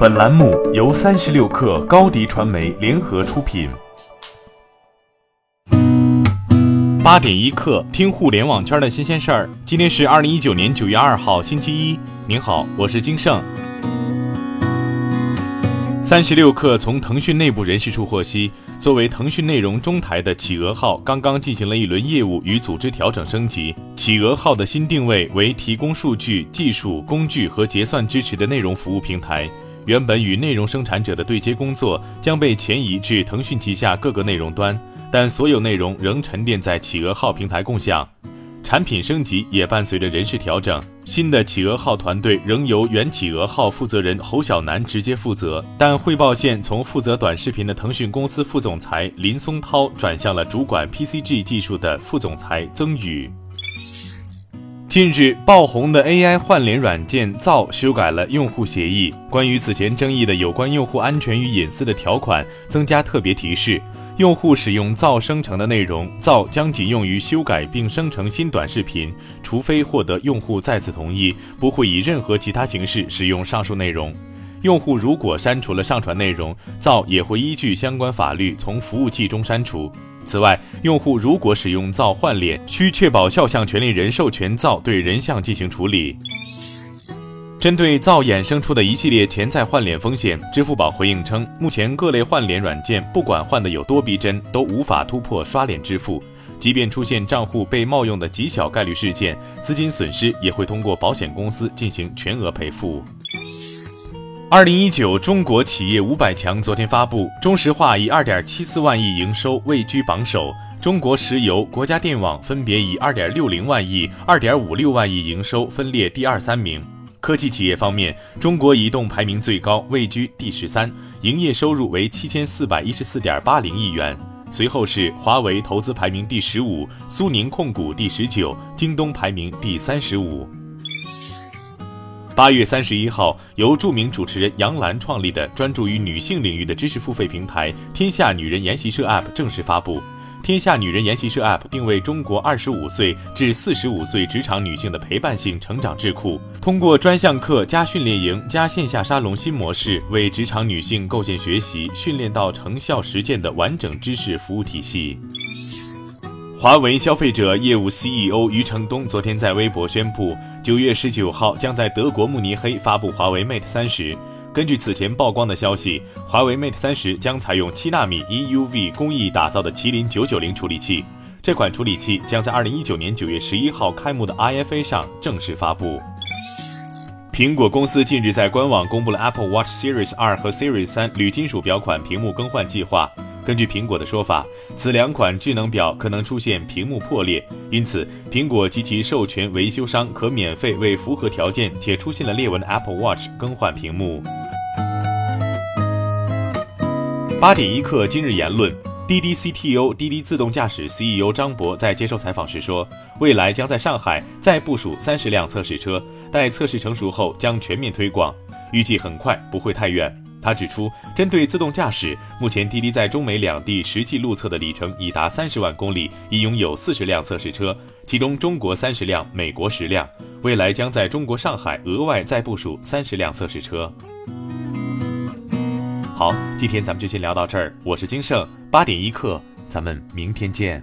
本栏目由三十六氪高低传媒联合出品。八点一刻，听互联网圈的新鲜事儿。今天是二零一九年九月二号，星期一。您好，我是金盛。三十六氪从腾讯内部人士处获悉，作为腾讯内容中台的企鹅号刚刚进行了一轮业务与组织调整升级。企鹅号的新定位为提供数据、技术、工具和结算支持的内容服务平台。原本与内容生产者的对接工作将被迁移至腾讯旗下各个内容端，但所有内容仍沉淀在企鹅号平台共享。产品升级也伴随着人事调整，新的企鹅号团队仍由原企鹅号负责人侯小南直接负责，但汇报线从负责短视频的腾讯公司副总裁林松涛转向了主管 PCG 技术的副总裁曾宇。近日爆红的 AI 换脸软件造修改了用户协议，关于此前争议的有关用户安全与隐私的条款增加特别提示：用户使用造生成的内容，造将仅用于修改并生成新短视频，除非获得用户再次同意，不会以任何其他形式使用上述内容。用户如果删除了上传内容，造也会依据相关法律从服务器中删除。此外，用户如果使用造换脸，需确保肖像权利人授权造对人像进行处理。针对造衍生出的一系列潜在换脸风险，支付宝回应称，目前各类换脸软件不管换的有多逼真，都无法突破刷脸支付。即便出现账户被冒用的极小概率事件，资金损失也会通过保险公司进行全额赔付。二零一九中国企业五百强昨天发布，中石化以二点七四万亿营收位居榜首，中国石油、国家电网分别以二点六零万亿、二点五六万亿营收分列第二、三名。科技企业方面，中国移动排名最高，位居第十三，营业收入为七千四百一十四点八零亿元。随后是华为投资排名第十五，苏宁控股第十九，京东排名第三十五。八月三十一号，由著名主持人杨澜创立的专注于女性领域的知识付费平台“天下女人研习社 ”App 正式发布。天下女人研习社 App 定位中国二十五岁至四十五岁职场女性的陪伴性成长智库，通过专项课加训练营加线下沙龙新模式，为职场女性构建学习、训练到成效实践的完整知识服务体系。华为消费者业务 CEO 余承东昨天在微博宣布。九月十九号将在德国慕尼黑发布华为 Mate 三十。根据此前曝光的消息，华为 Mate 三十将采用七纳米 EUV 工艺打造的麒麟九九零处理器。这款处理器将在二零一九年九月十一号开幕的 IFA 上正式发布。苹果公司近日在官网公布了 Apple Watch Series 二和 Series 三铝金属表款屏幕更换计划。根据苹果的说法，此两款智能表可能出现屏幕破裂，因此苹果及其授权维修商可免费为符合条件且出现了裂纹的 Apple Watch 更换屏幕。八点一刻，今日言论：滴滴 CTO、滴滴自动驾驶 CEO 张博在接受采访时说，未来将在上海再部署三十辆测试车，待测试成熟后将全面推广，预计很快，不会太远。他指出，针对自动驾驶，目前滴滴在中美两地实际路测的里程已达三十万公里，已拥有四十辆测试车，其中中国三十辆，美国十辆。未来将在中国上海额外再部署三十辆测试车。好，今天咱们就先聊到这儿。我是金盛，八点一刻，咱们明天见。